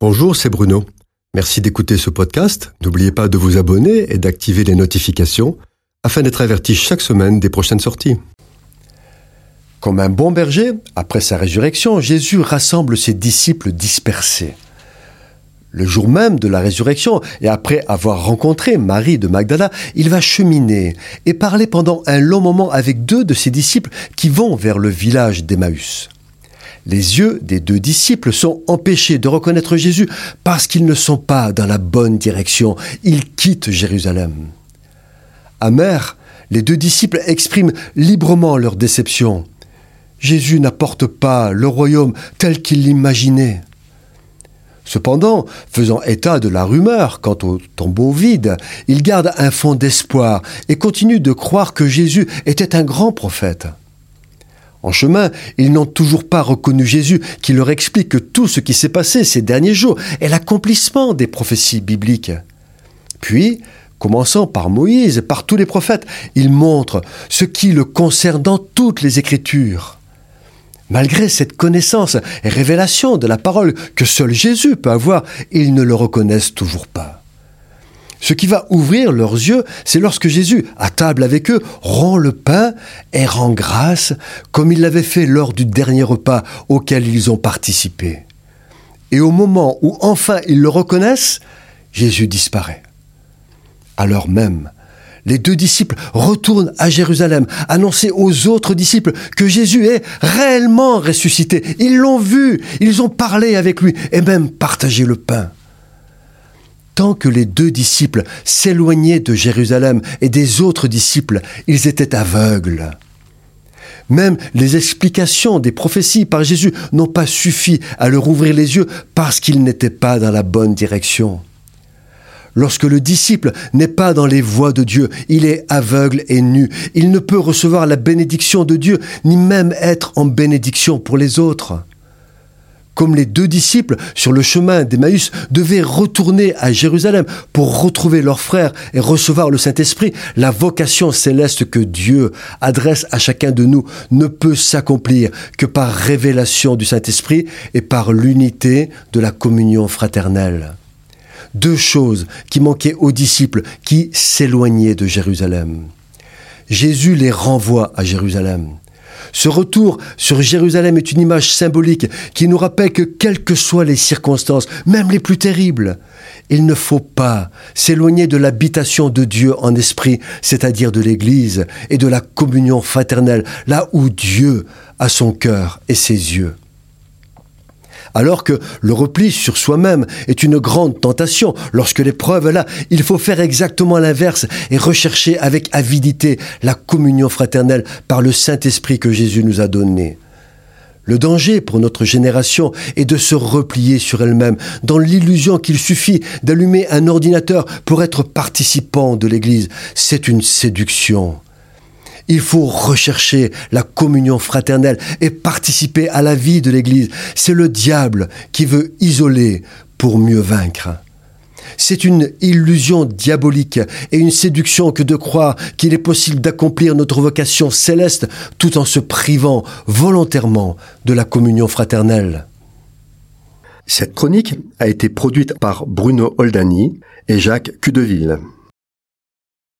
Bonjour, c'est Bruno. Merci d'écouter ce podcast. N'oubliez pas de vous abonner et d'activer les notifications afin d'être averti chaque semaine des prochaines sorties. Comme un bon berger, après sa résurrection, Jésus rassemble ses disciples dispersés. Le jour même de la résurrection, et après avoir rencontré Marie de Magdala, il va cheminer et parler pendant un long moment avec deux de ses disciples qui vont vers le village d'Emmaüs. Les yeux des deux disciples sont empêchés de reconnaître Jésus parce qu'ils ne sont pas dans la bonne direction. Ils quittent Jérusalem. Amers, les deux disciples expriment librement leur déception. Jésus n'apporte pas le royaume tel qu'ils l'imaginaient. Cependant, faisant état de la rumeur quant au tombeau vide, ils gardent un fond d'espoir et continuent de croire que Jésus était un grand prophète. En chemin, ils n'ont toujours pas reconnu Jésus qui leur explique que tout ce qui s'est passé ces derniers jours est l'accomplissement des prophéties bibliques. Puis, commençant par Moïse, par tous les prophètes, il montre ce qui le concerne dans toutes les Écritures. Malgré cette connaissance et révélation de la parole que seul Jésus peut avoir, ils ne le reconnaissent toujours pas. Ce qui va ouvrir leurs yeux, c'est lorsque Jésus, à table avec eux, rend le pain et rend grâce, comme il l'avait fait lors du dernier repas auquel ils ont participé. Et au moment où enfin ils le reconnaissent, Jésus disparaît. Alors même, les deux disciples retournent à Jérusalem, annoncer aux autres disciples que Jésus est réellement ressuscité. Ils l'ont vu, ils ont parlé avec lui et même partagé le pain. Tant que les deux disciples s'éloignaient de Jérusalem et des autres disciples, ils étaient aveugles. Même les explications des prophéties par Jésus n'ont pas suffi à leur ouvrir les yeux parce qu'ils n'étaient pas dans la bonne direction. Lorsque le disciple n'est pas dans les voies de Dieu, il est aveugle et nu. Il ne peut recevoir la bénédiction de Dieu, ni même être en bénédiction pour les autres comme les deux disciples sur le chemin d'Emmaüs devaient retourner à Jérusalem pour retrouver leurs frères et recevoir le Saint-Esprit, la vocation céleste que Dieu adresse à chacun de nous ne peut s'accomplir que par révélation du Saint-Esprit et par l'unité de la communion fraternelle. Deux choses qui manquaient aux disciples qui s'éloignaient de Jérusalem. Jésus les renvoie à Jérusalem. Ce retour sur Jérusalem est une image symbolique qui nous rappelle que quelles que soient les circonstances, même les plus terribles, il ne faut pas s'éloigner de l'habitation de Dieu en esprit, c'est-à-dire de l'Église et de la communion fraternelle, là où Dieu a son cœur et ses yeux alors que le repli sur soi-même est une grande tentation. Lorsque l'épreuve est là, il faut faire exactement l'inverse et rechercher avec avidité la communion fraternelle par le Saint-Esprit que Jésus nous a donné. Le danger pour notre génération est de se replier sur elle-même, dans l'illusion qu'il suffit d'allumer un ordinateur pour être participant de l'Église. C'est une séduction. Il faut rechercher la communion fraternelle et participer à la vie de l'Église. C'est le diable qui veut isoler pour mieux vaincre. C'est une illusion diabolique et une séduction que de croire qu'il est possible d'accomplir notre vocation céleste tout en se privant volontairement de la communion fraternelle. Cette chronique a été produite par Bruno Oldani et Jacques Cudeville.